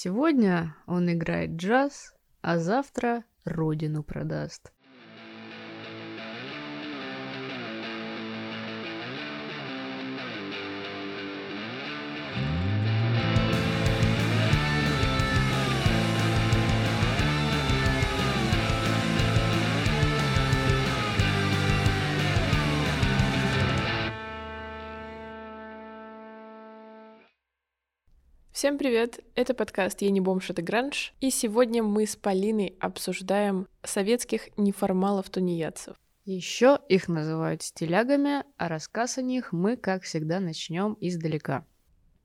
Сегодня он играет джаз, а завтра родину продаст. Всем привет! Это подкаст «Я не бомж, это гранж», и сегодня мы с Полиной обсуждаем советских неформалов-тунеядцев. Еще их называют стилягами, а рассказ о них мы, как всегда, начнем издалека.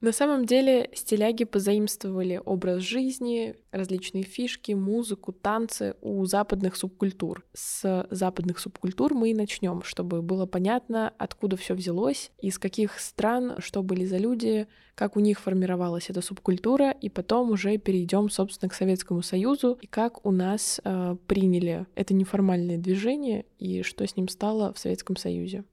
На самом деле стиляги позаимствовали образ жизни, различные фишки, музыку, танцы у западных субкультур. С западных субкультур мы и начнем, чтобы было понятно, откуда все взялось, из каких стран, что были за люди, как у них формировалась эта субкультура, и потом уже перейдем, собственно, к Советскому Союзу, и как у нас э, приняли это неформальное движение, и что с ним стало в Советском Союзе.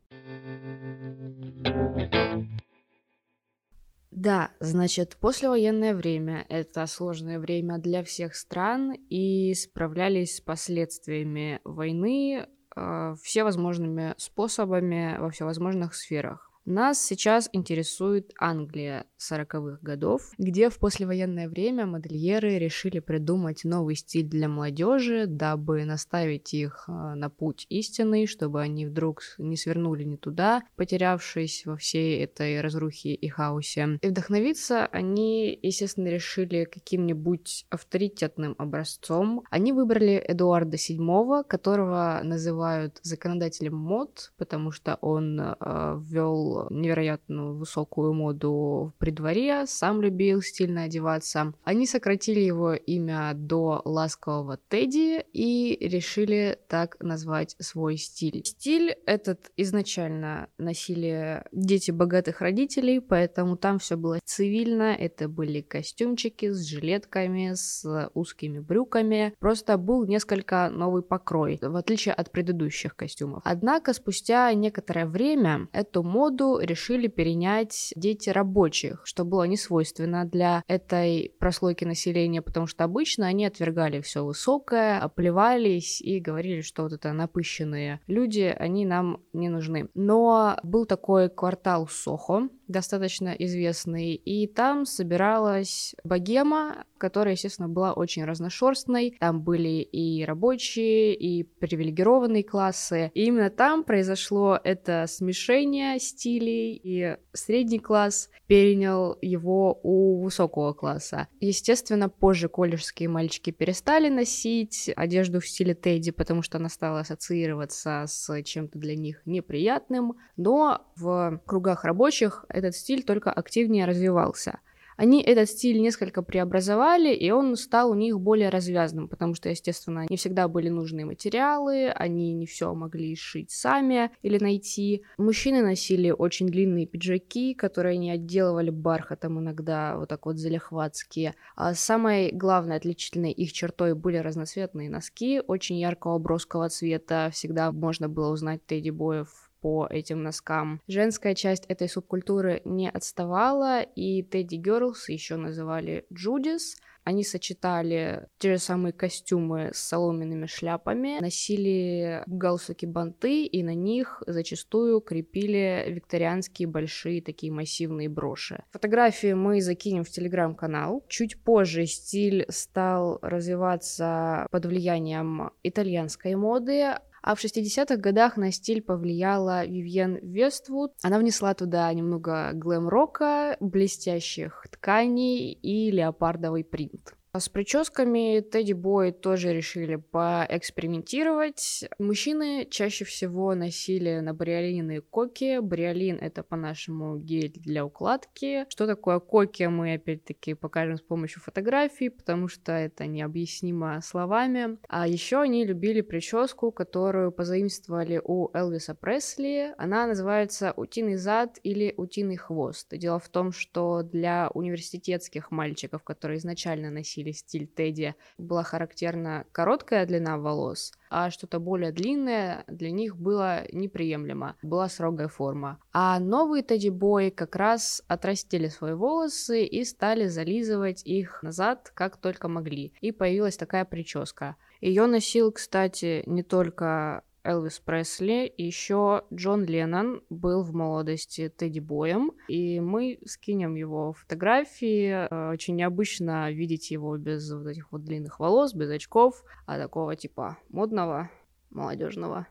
Да, значит, послевоенное время — это сложное время для всех стран, и справлялись с последствиями войны э, всевозможными способами во всевозможных сферах. Нас сейчас интересует Англия 40-х годов, где в послевоенное время модельеры решили придумать новый стиль для молодежи, дабы наставить их а, на путь истинный, чтобы они вдруг не свернули не туда, потерявшись во всей этой разрухе и хаосе. И вдохновиться они, естественно, решили каким-нибудь авторитетным образцом. Они выбрали Эдуарда VII, которого называют законодателем мод, потому что он э, ввел невероятно высокую моду при дворе, сам любил стильно одеваться. Они сократили его имя до ласкового Тедди и решили так назвать свой стиль. Стиль этот изначально носили дети богатых родителей, поэтому там все было цивильно. Это были костюмчики с жилетками, с узкими брюками. Просто был несколько новый покрой, в отличие от предыдущих костюмов. Однако спустя некоторое время эту моду моду решили перенять дети рабочих, что было не свойственно для этой прослойки населения, потому что обычно они отвергали все высокое, оплевались и говорили, что вот это напыщенные люди, они нам не нужны. Но был такой квартал Сохо, достаточно известный, и там собиралась богема, которая, естественно, была очень разношерстной. Там были и рабочие, и привилегированные классы. И именно там произошло это смешение стилей, и средний класс перенял его у высокого класса. Естественно, позже колледжские мальчики перестали носить одежду в стиле Тедди, потому что она стала ассоциироваться с чем-то для них неприятным, но в кругах рабочих этот стиль только активнее развивался. Они этот стиль несколько преобразовали, и он стал у них более развязным, потому что, естественно, не всегда были нужны материалы, они не все могли шить сами или найти. Мужчины носили очень длинные пиджаки, которые они отделывали бархатом иногда, вот так вот залихватские. А самой главной отличительной их чертой были разноцветные носки, очень яркого броского цвета. Всегда можно было узнать Тедди Боев по этим носкам. Женская часть этой субкультуры не отставала, и Тедди Герлс еще называли Джудис. Они сочетали те же самые костюмы с соломенными шляпами, носили галстуки-банты, и на них зачастую крепили викторианские большие такие массивные броши. Фотографии мы закинем в телеграм-канал. Чуть позже стиль стал развиваться под влиянием итальянской моды, а в 60-х годах на стиль повлияла Вивьен Вествуд. Она внесла туда немного глэм-рока, блестящих тканей и леопардовый принт. А с прическами Тедди Бой тоже решили поэкспериментировать. Мужчины чаще всего носили на бриолине коки. Бриолин — это по-нашему гель для укладки. Что такое коки, мы опять-таки покажем с помощью фотографий, потому что это необъяснимо словами. А еще они любили прическу, которую позаимствовали у Элвиса Пресли. Она называется «Утиный зад» или «Утиный хвост». Дело в том, что для университетских мальчиков, которые изначально носили носили стиль Тедди, была характерна короткая длина волос, а что-то более длинное для них было неприемлемо, была строгая форма. А новые Тедди-бои как раз отрастили свои волосы и стали зализывать их назад как только могли. И появилась такая прическа. Ее носил, кстати, не только Элвис Пресли, еще Джон Леннон был в молодости Тедди Боем, и мы скинем его фотографии. Э, очень необычно видеть его без вот этих вот длинных волос, без очков, а такого типа модного, молодежного.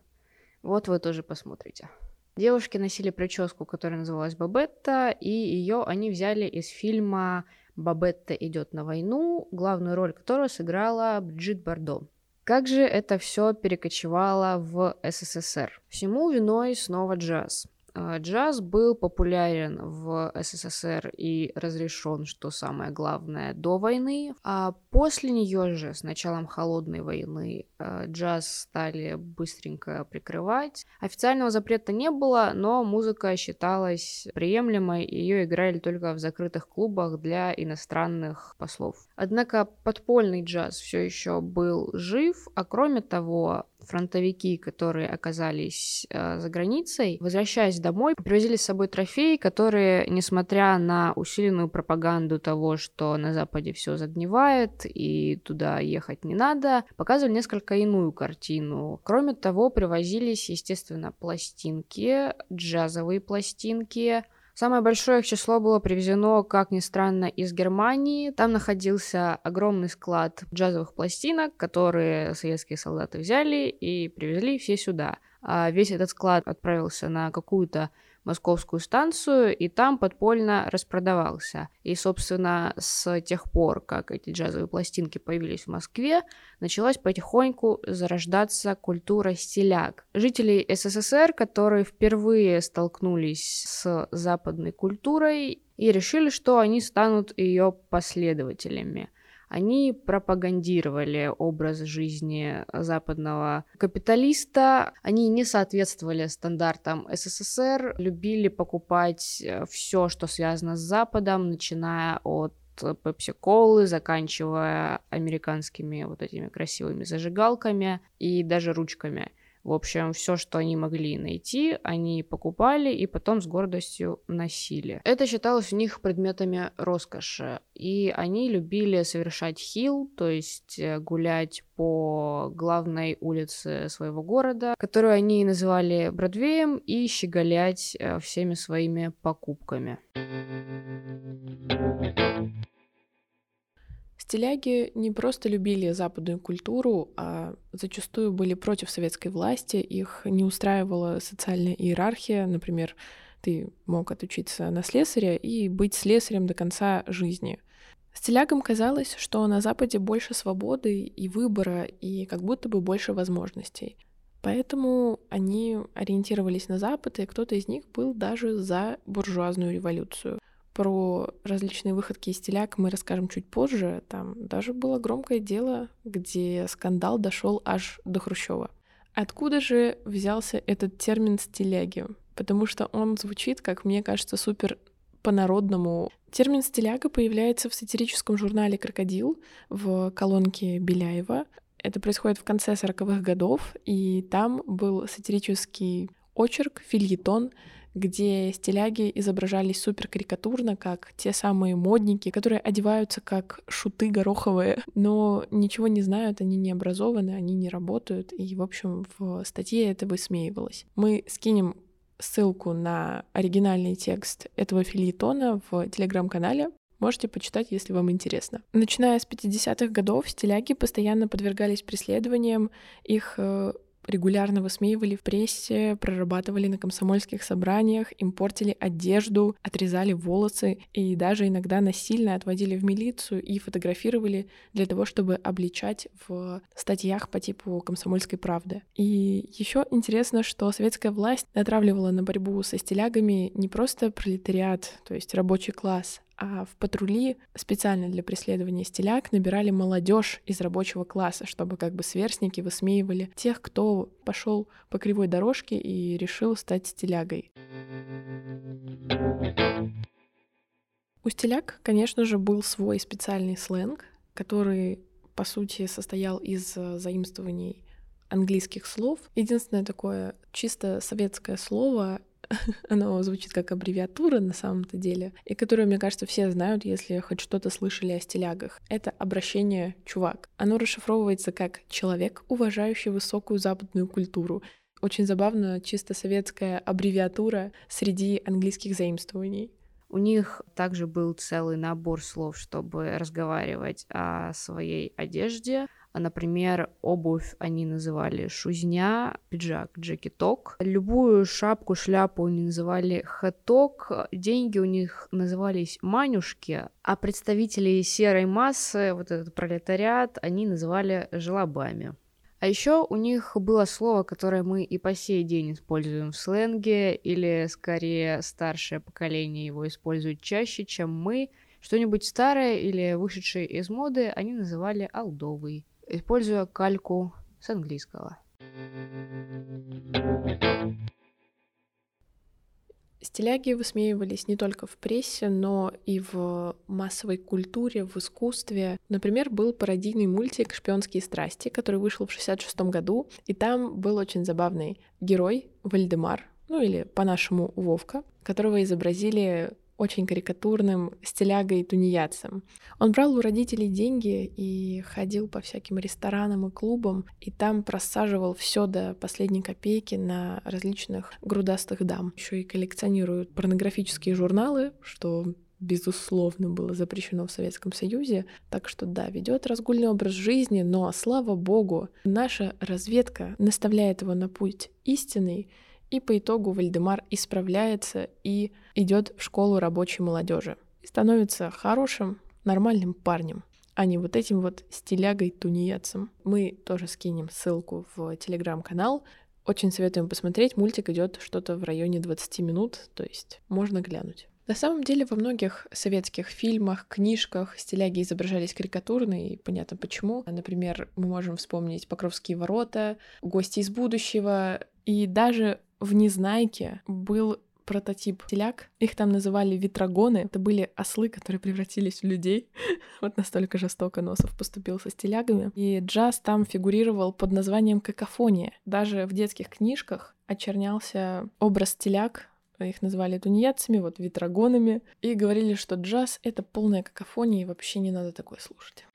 Вот вы тоже посмотрите. Девушки носили прическу, которая называлась Бабетта, и ее они взяли из фильма «Бабетта идет на войну», главную роль которого сыграла Бриджит Бардо. Как же это все перекочевало в СССР? Всему виной снова джаз. А, джаз был популярен в СССР и разрешен, что самое главное, до войны, а после нее же, с началом холодной войны, а, джаз стали быстренько прикрывать. Официального запрета не было, но музыка считалась приемлемой, и ее играли только в закрытых клубах для иностранных послов. Однако подпольный джаз все еще был жив, а кроме того, фронтовики, которые оказались э, за границей, возвращаясь домой, привозили с собой трофеи, которые, несмотря на усиленную пропаганду того, что на Западе все загнивает и туда ехать не надо, показывали несколько иную картину. Кроме того, привозились, естественно, пластинки, джазовые пластинки, Самое большое их число было привезено, как ни странно, из Германии. Там находился огромный склад джазовых пластинок, которые советские солдаты взяли и привезли все сюда. А весь этот склад отправился на какую-то московскую станцию, и там подпольно распродавался. И, собственно, с тех пор, как эти джазовые пластинки появились в Москве, началась потихоньку зарождаться культура стиляк. Жители СССР, которые впервые столкнулись с западной культурой и решили, что они станут ее последователями – они пропагандировали образ жизни западного капиталиста, они не соответствовали стандартам СССР, любили покупать э, все, что связано с Западом, начиная от пепси-колы, заканчивая американскими вот этими красивыми зажигалками и даже ручками. В общем, все, что они могли найти, они покупали и потом с гордостью носили. Это считалось у них предметами роскоши. И они любили совершать хил, то есть э, гулять по главной улице своего города, которую они называли Бродвеем, и щеголять э, всеми своими покупками. Стиляги не просто любили западную культуру, а зачастую были против советской власти, их не устраивала социальная иерархия, например, ты мог отучиться на слесаря и быть слесарем до конца жизни. Стилягам казалось, что на Западе больше свободы и выбора, и как будто бы больше возможностей. Поэтому они ориентировались на Запад, и кто-то из них был даже за буржуазную революцию. Про различные выходки из теляк мы расскажем чуть позже. Там даже было громкое дело, где скандал дошел аж до Хрущева. Откуда же взялся этот термин «стиляги»? Потому что он звучит, как мне кажется, супер по-народному. Термин «стиляга» появляется в сатирическом журнале «Крокодил» в колонке Беляева. Это происходит в конце 40-х годов, и там был сатирический очерк, фильетон где стиляги изображались супер карикатурно, как те самые модники, которые одеваются как шуты гороховые, но ничего не знают, они не образованы, они не работают, и, в общем, в статье это высмеивалось. Мы скинем ссылку на оригинальный текст этого филитона в телеграм-канале. Можете почитать, если вам интересно. Начиная с 50-х годов, стиляги постоянно подвергались преследованиям. Их э, регулярно высмеивали в прессе, прорабатывали на комсомольских собраниях, им портили одежду, отрезали волосы и даже иногда насильно отводили в милицию и фотографировали для того, чтобы обличать в статьях по типу «Комсомольской правды». И еще интересно, что советская власть натравливала на борьбу со стилягами не просто пролетариат, то есть рабочий класс, а в патрули специально для преследования стиляк набирали молодежь из рабочего класса, чтобы как бы сверстники высмеивали тех, кто пошел по кривой дорожке и решил стать стилягой. У стиляк, конечно же, был свой специальный сленг, который, по сути, состоял из заимствований английских слов. Единственное такое чисто советское слово оно звучит как аббревиатура на самом-то деле, и которое, мне кажется, все знают, если хоть что-то слышали о стилягах. Это обращение «чувак». Оно расшифровывается как «человек, уважающий высокую западную культуру». Очень забавно, чисто советская аббревиатура среди английских заимствований. У них также был целый набор слов, чтобы разговаривать о своей одежде, например, обувь они называли шузня, пиджак джекеток. Любую шапку, шляпу они называли хэток. Деньги у них назывались манюшки. А представителей серой массы, вот этот пролетариат, они называли желобами. А еще у них было слово, которое мы и по сей день используем в сленге, или скорее старшее поколение его использует чаще, чем мы. Что-нибудь старое или вышедшее из моды они называли алдовый используя кальку с английского. Стиляги высмеивались не только в прессе, но и в массовой культуре, в искусстве. Например, был пародийный мультик «Шпионские страсти», который вышел в 66 году, и там был очень забавный герой Вальдемар, ну или по-нашему Вовка, которого изобразили очень карикатурным стилягой тунеядцем. Он брал у родителей деньги и ходил по всяким ресторанам и клубам, и там просаживал все до последней копейки на различных грудастых дам. Еще и коллекционируют порнографические журналы, что безусловно, было запрещено в Советском Союзе. Так что да, ведет разгульный образ жизни, но, слава богу, наша разведка наставляет его на путь истинный, и по итогу Вальдемар исправляется и идет в школу рабочей молодежи. И становится хорошим, нормальным парнем, а не вот этим вот стилягой-тунеядцем. Мы тоже скинем ссылку в телеграм-канал. Очень советуем посмотреть. Мультик идет что-то в районе 20 минут, то есть можно глянуть. На самом деле во многих советских фильмах, книжках стиляги изображались карикатурно, и понятно почему. Например, мы можем вспомнить «Покровские ворота», «Гости из будущего», и даже в «Незнайке» был прототип теляк. Их там называли ветрогоны. Это были ослы, которые превратились в людей. вот настолько жестоко Носов поступил со стилягами. И джаз там фигурировал под названием какофония. Даже в детских книжках очернялся образ теляк, их называли тунеядцами, вот ветрогонами, и говорили, что джаз — это полная какофония, и вообще не надо такое слушать.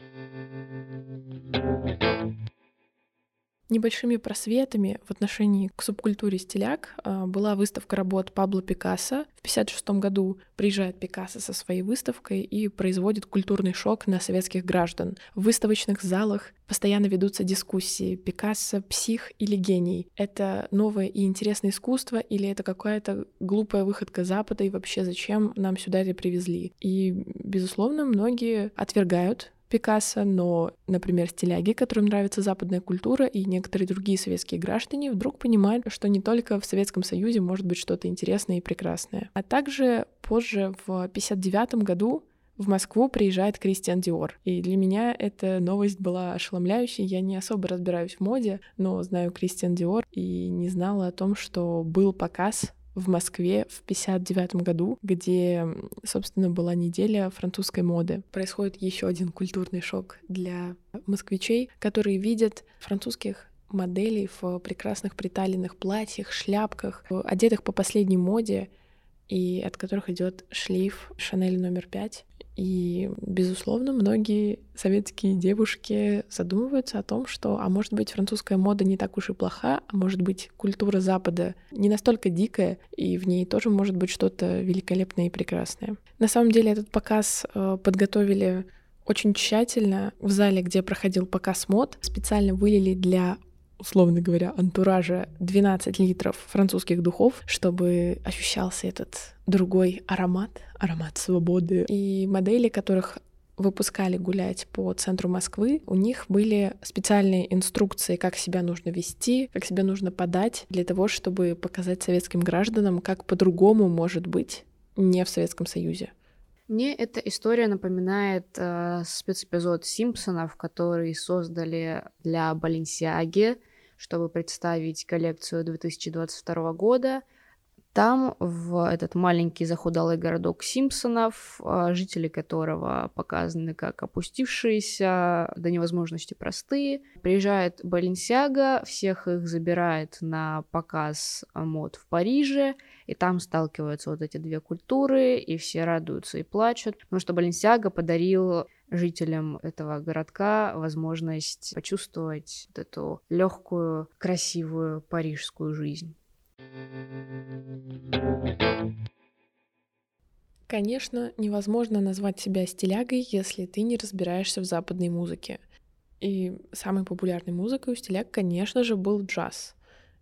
Небольшими просветами в отношении к субкультуре стиляк а, была выставка работ Пабло Пикассо. В 1956 году приезжает Пикассо со своей выставкой и производит культурный шок на советских граждан. В выставочных залах постоянно ведутся дискуссии Пикассо — псих или гений. Это новое и интересное искусство или это какая-то глупая выходка Запада и вообще зачем нам сюда это привезли? И, безусловно, многие отвергают Пикассо, но, например, стиляги, которым нравится западная культура, и некоторые другие советские граждане вдруг понимают, что не только в Советском Союзе может быть что-то интересное и прекрасное. А также позже, в 1959 году, в Москву приезжает Кристиан Диор. И для меня эта новость была ошеломляющей. Я не особо разбираюсь в моде, но знаю Кристиан Диор и не знала о том, что был показ в Москве в 59 году, где, собственно, была неделя французской моды. Происходит еще один культурный шок для москвичей, которые видят французских моделей в прекрасных приталенных платьях, шляпках, одетых по последней моде, и от которых идет шлейф Шанель номер пять. И, безусловно, многие советские девушки задумываются о том, что, а может быть, французская мода не так уж и плоха, а может быть, культура Запада не настолько дикая, и в ней тоже может быть что-то великолепное и прекрасное. На самом деле этот показ э, подготовили очень тщательно. В зале, где проходил показ мод, специально вылили для условно говоря, антуража 12 литров французских духов, чтобы ощущался этот другой аромат, аромат свободы. И модели, которых выпускали гулять по центру Москвы, у них были специальные инструкции, как себя нужно вести, как себя нужно подать, для того, чтобы показать советским гражданам, как по-другому может быть не в Советском Союзе. Мне эта история напоминает э, спецэпизод Симпсонов, который создали для Баленсиаги, чтобы представить коллекцию 2022 года. Там, в этот маленький захудалый городок Симпсонов, а, жители которого показаны как опустившиеся до невозможности простые, приезжает Баленсиага, всех их забирает на показ мод в Париже, и там сталкиваются вот эти две культуры, и все радуются и плачут, потому что Баленсиага подарил жителям этого городка возможность почувствовать вот эту легкую, красивую парижскую жизнь. Конечно, невозможно назвать себя стилягой, если ты не разбираешься в западной музыке. И самой популярной музыкой у стиляг, конечно же, был джаз.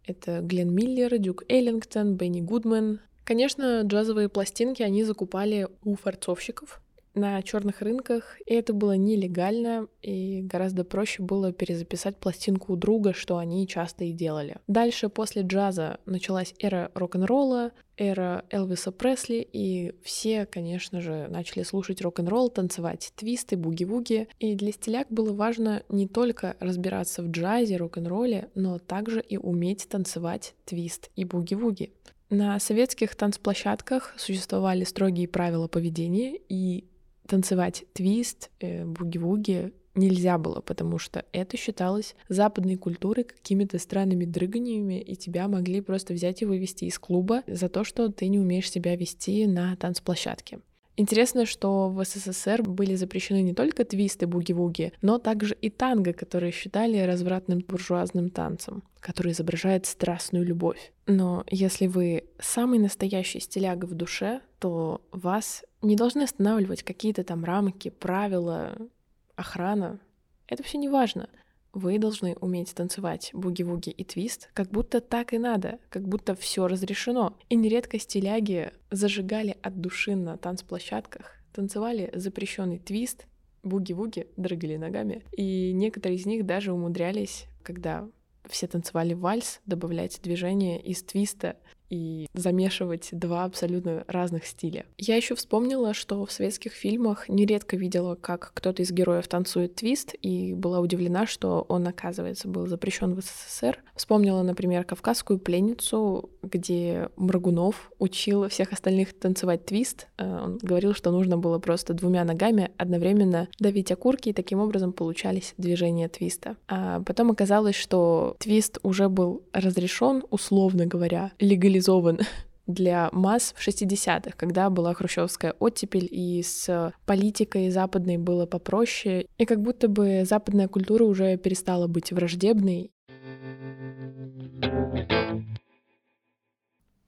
Это Глен Миллер, Дюк Эллингтон, Бенни Гудман. Конечно, джазовые пластинки они закупали у форцовщиков, на черных рынках, и это было нелегально, и гораздо проще было перезаписать пластинку у друга, что они часто и делали. Дальше, после джаза, началась эра рок-н-ролла, эра Элвиса Пресли, и все, конечно же, начали слушать рок-н-ролл, танцевать твисты, буги-вуги. И для стиляк было важно не только разбираться в джазе, рок-н-ролле, но также и уметь танцевать твист и буги-вуги. На советских танцплощадках существовали строгие правила поведения, и танцевать твист, э, буги-вуги нельзя было, потому что это считалось западной культурой какими-то странными дрыганиями, и тебя могли просто взять и вывести из клуба за то, что ты не умеешь себя вести на танцплощадке. Интересно, что в СССР были запрещены не только твисты, буги-вуги, но также и танго, которые считали развратным буржуазным танцем, который изображает страстную любовь. Но если вы самый настоящий стиляга в душе, то вас не должны останавливать какие-то там рамки, правила, охрана. Это все не важно. Вы должны уметь танцевать буги-вуги и твист, как будто так и надо, как будто все разрешено. И нередко стиляги зажигали от души на танцплощадках, танцевали запрещенный твист, буги-вуги, дрыгали ногами. И некоторые из них даже умудрялись, когда все танцевали вальс, добавлять движение из твиста и замешивать два абсолютно разных стиля. Я еще вспомнила, что в советских фильмах нередко видела, как кто-то из героев танцует твист, и была удивлена, что он, оказывается, был запрещен в СССР. Вспомнила, например, «Кавказскую пленницу», где Мрагунов учил всех остальных танцевать твист. Э, он говорил, что нужно было просто двумя ногами одновременно давить окурки, и таким образом получались движения твиста. А потом оказалось, что твист уже был разрешен, условно говоря, легализован организован для масс в 60-х, когда была хрущевская оттепель, и с политикой западной было попроще, и как будто бы западная культура уже перестала быть враждебной.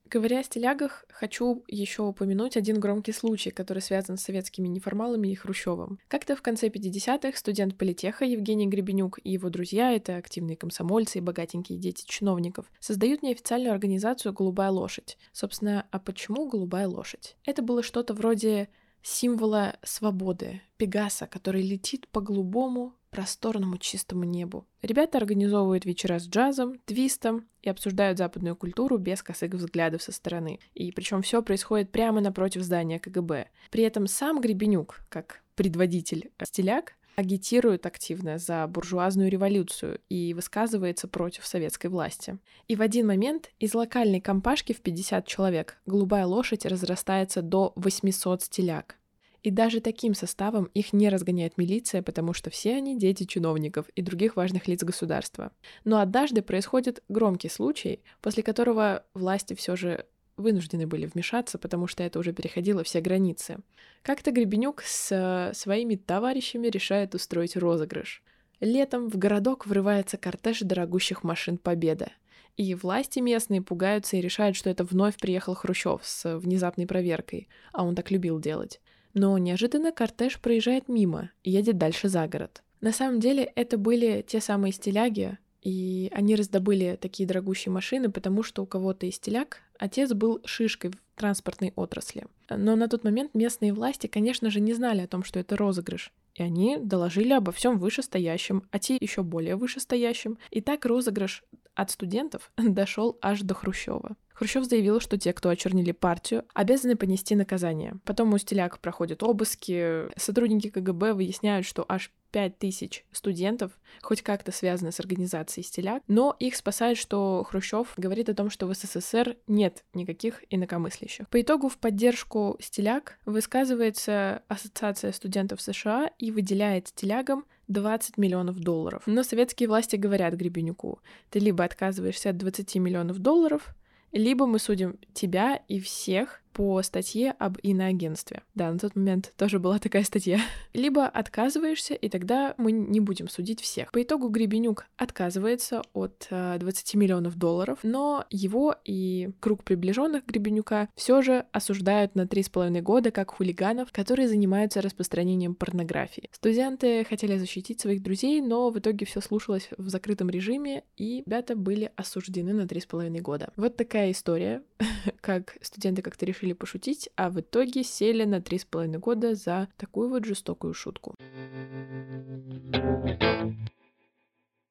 Говоря о стилягах, хочу еще упомянуть один громкий случай, который связан с советскими неформалами и Хрущевым. Как-то в конце 50-х студент политеха Евгений Гребенюк и его друзья, это активные комсомольцы и богатенькие дети чиновников, создают неофициальную организацию «Голубая лошадь». Собственно, а почему «Голубая лошадь»? Это было что-то вроде символа свободы, Пегаса, который летит по голубому, просторному чистому небу. Ребята организовывают вечера с джазом, твистом и обсуждают западную культуру без косых взглядов со стороны. И причем все происходит прямо напротив здания КГБ. При этом сам Гребенюк, как предводитель стиляк, агитирует активно за буржуазную революцию и высказывается против советской власти. И в один момент из локальной компашки в 50 человек голубая лошадь разрастается до 800 стиляк. И даже таким составом их не разгоняет милиция, потому что все они дети чиновников и других важных лиц государства. Но однажды происходит громкий случай, после которого власти все же вынуждены были вмешаться, потому что это уже переходило все границы. Как-то Гребенюк с своими товарищами решает устроить розыгрыш. Летом в городок врывается кортеж дорогущих машин Победа. И власти местные пугаются и решают, что это вновь приехал Хрущев с внезапной проверкой, а он так любил делать. Но неожиданно кортеж проезжает мимо и едет дальше за город. На самом деле это были те самые стиляги, и они раздобыли такие дорогущие машины, потому что у кого-то из стиляг отец был шишкой в транспортной отрасли. Но на тот момент местные власти, конечно же, не знали о том, что это розыгрыш. И они доложили обо всем вышестоящем, а те еще более вышестоящим. И так розыгрыш от студентов дошел аж до Хрущева. Хрущев заявил, что те, кто очернили партию, обязаны понести наказание. Потом у стиляк проходят обыски, сотрудники КГБ выясняют, что аж 25 тысяч студентов хоть как-то связаны с организацией стиляк, но их спасает, что Хрущев говорит о том, что в СССР нет никаких инакомыслящих. По итогу в поддержку стиляк высказывается Ассоциация студентов США и выделяет стилягам 20 миллионов долларов. Но советские власти говорят Гребенюку, ты либо отказываешься от 20 миллионов долларов, либо мы судим тебя и всех по статье об иноагентстве. Да, на тот момент тоже была такая статья. Либо отказываешься, и тогда мы не будем судить всех. По итогу Гребенюк отказывается от 20 э, миллионов долларов, но его и круг приближенных Гребенюка все же осуждают на 3,5 года как хулиганов, которые занимаются распространением порнографии. Студенты хотели защитить своих друзей, но в итоге все слушалось в закрытом режиме, и ребята были осуждены на 3,5 года. Вот такая история, как студенты как-то решили решили пошутить, а в итоге сели на три с половиной года за такую вот жестокую шутку.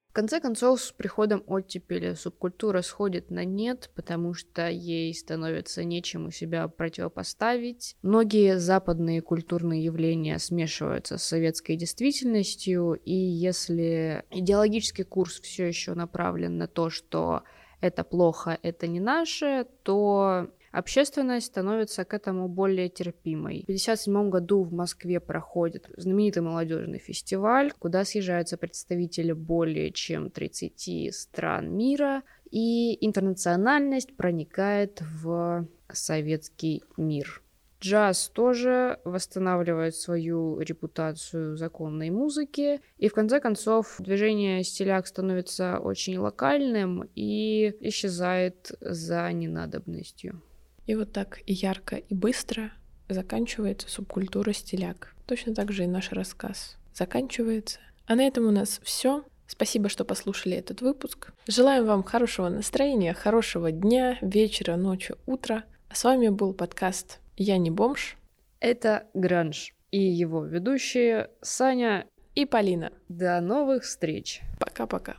В конце концов, с приходом оттепели субкультура сходит на нет, потому что ей становится нечему себя противопоставить. Многие западные культурные явления смешиваются с советской действительностью, и если идеологический курс все еще направлен на то, что это плохо, это не наше, то общественность становится к этому более терпимой. В 1957 году в Москве проходит знаменитый молодежный фестиваль, куда съезжаются представители более чем 30 стран мира, и интернациональность проникает в советский мир. Джаз тоже восстанавливает свою репутацию законной музыки, и в конце концов движение стиляк становится очень локальным и исчезает за ненадобностью. И вот так и ярко, и быстро заканчивается субкультура стиляк. Точно так же и наш рассказ заканчивается. А на этом у нас все. Спасибо, что послушали этот выпуск. Желаем вам хорошего настроения, хорошего дня, вечера, ночи, утра. А с вами был подкаст «Я не бомж». Это Гранж и его ведущие Саня и Полина. До новых встреч. Пока-пока.